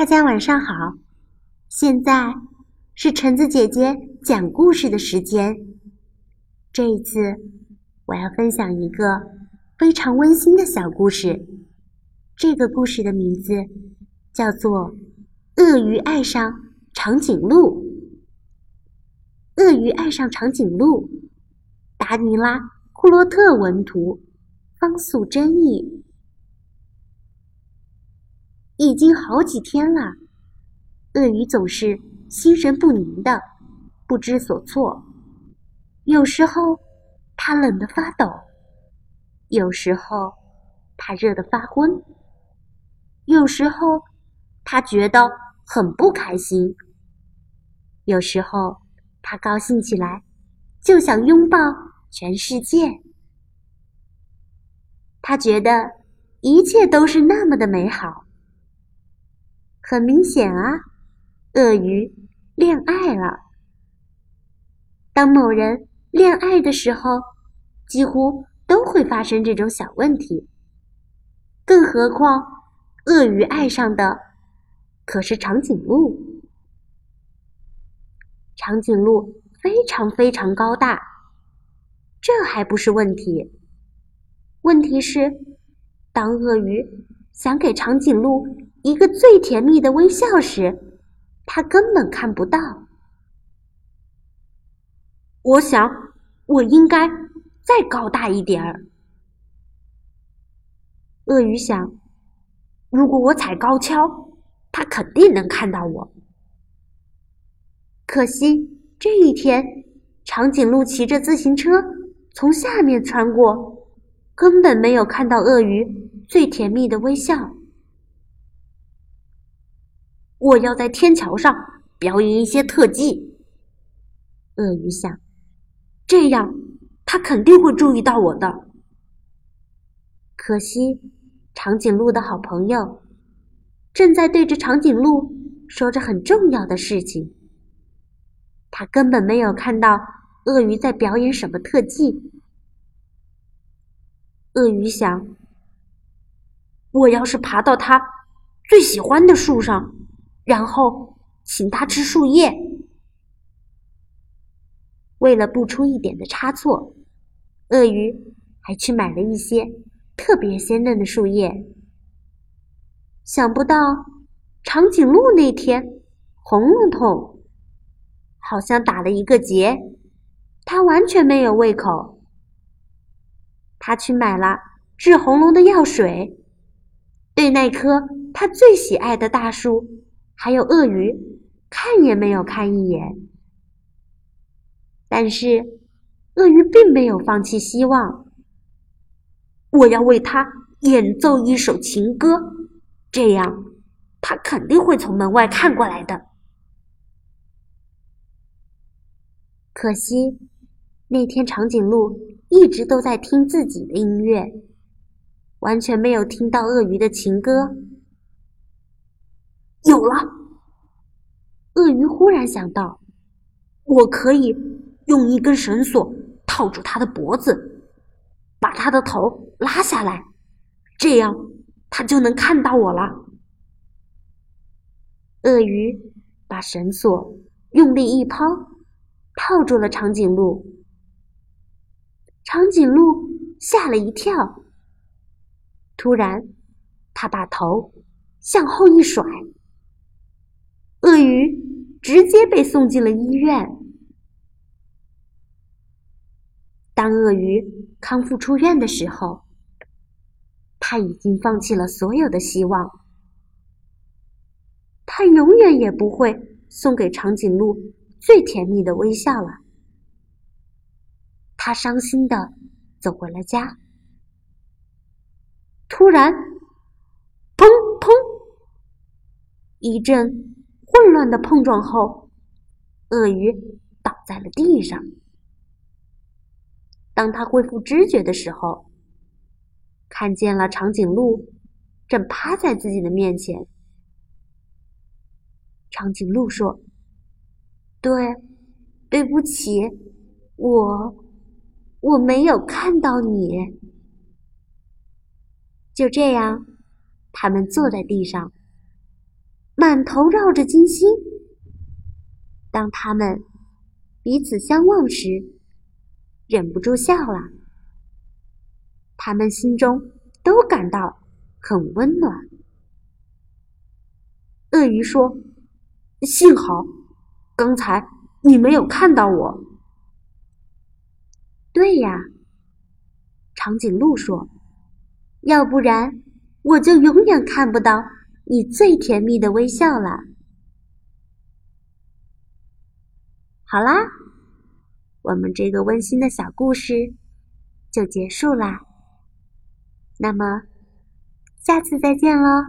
大家晚上好，现在是橙子姐姐讲故事的时间。这一次，我要分享一个非常温馨的小故事。这个故事的名字叫做《鳄鱼爱上长颈鹿》。鳄鱼爱上长颈鹿，达尼拉·库洛特文图，方素珍译。已经好几天了，鳄鱼总是心神不宁的，不知所措。有时候，它冷得发抖；有时候，它热得发昏；有时候，它觉得很不开心；有时候，它高兴起来，就想拥抱全世界。他觉得一切都是那么的美好。很明显啊，鳄鱼恋爱了。当某人恋爱的时候，几乎都会发生这种小问题。更何况，鳄鱼爱上的可是长颈鹿。长颈鹿非常非常高大，这还不是问题。问题是，当鳄鱼想给长颈鹿。一个最甜蜜的微笑时，他根本看不到。我想，我应该再高大一点儿。鳄鱼想，如果我踩高跷，他肯定能看到我。可惜这一天，长颈鹿骑着自行车从下面穿过，根本没有看到鳄鱼最甜蜜的微笑。我要在天桥上表演一些特技。鳄鱼想，这样他肯定会注意到我的。可惜，长颈鹿的好朋友正在对着长颈鹿说着很重要的事情，他根本没有看到鳄鱼在表演什么特技。鳄鱼想，我要是爬到他最喜欢的树上。然后请他吃树叶。为了不出一点的差错，鳄鱼还去买了一些特别鲜嫩的树叶。想不到长颈鹿那天喉咙痛，好像打了一个结，它完全没有胃口。他去买了治喉咙的药水，对那棵他最喜爱的大树。还有鳄鱼，看也没有看一眼。但是，鳄鱼并没有放弃希望。我要为他演奏一首情歌，这样他肯定会从门外看过来的。可惜，那天长颈鹿一直都在听自己的音乐，完全没有听到鳄鱼的情歌。有了，鳄鱼忽然想到，我可以用一根绳索套住它的脖子，把它的头拉下来，这样它就能看到我了。鳄鱼把绳索用力一抛，套住了长颈鹿。长颈鹿吓了一跳，突然，它把头向后一甩。鳄鱼直接被送进了医院。当鳄鱼康复出院的时候，他已经放弃了所有的希望。他永远也不会送给长颈鹿最甜蜜的微笑了。他伤心的走回了家。突然，砰砰，一阵。混乱的碰撞后，鳄鱼倒在了地上。当他恢复知觉的时候，看见了长颈鹿正趴在自己的面前。长颈鹿说：“对，对不起，我我没有看到你。”就这样，他们坐在地上。满头绕着金星。当他们彼此相望时，忍不住笑了。他们心中都感到很温暖。鳄鱼说：“幸好刚才你没有看到我。”对呀，长颈鹿说：“要不然我就永远看不到你最甜蜜的微笑了。”好啦，我们这个温馨的小故事就结束啦。那么，下次再见喽。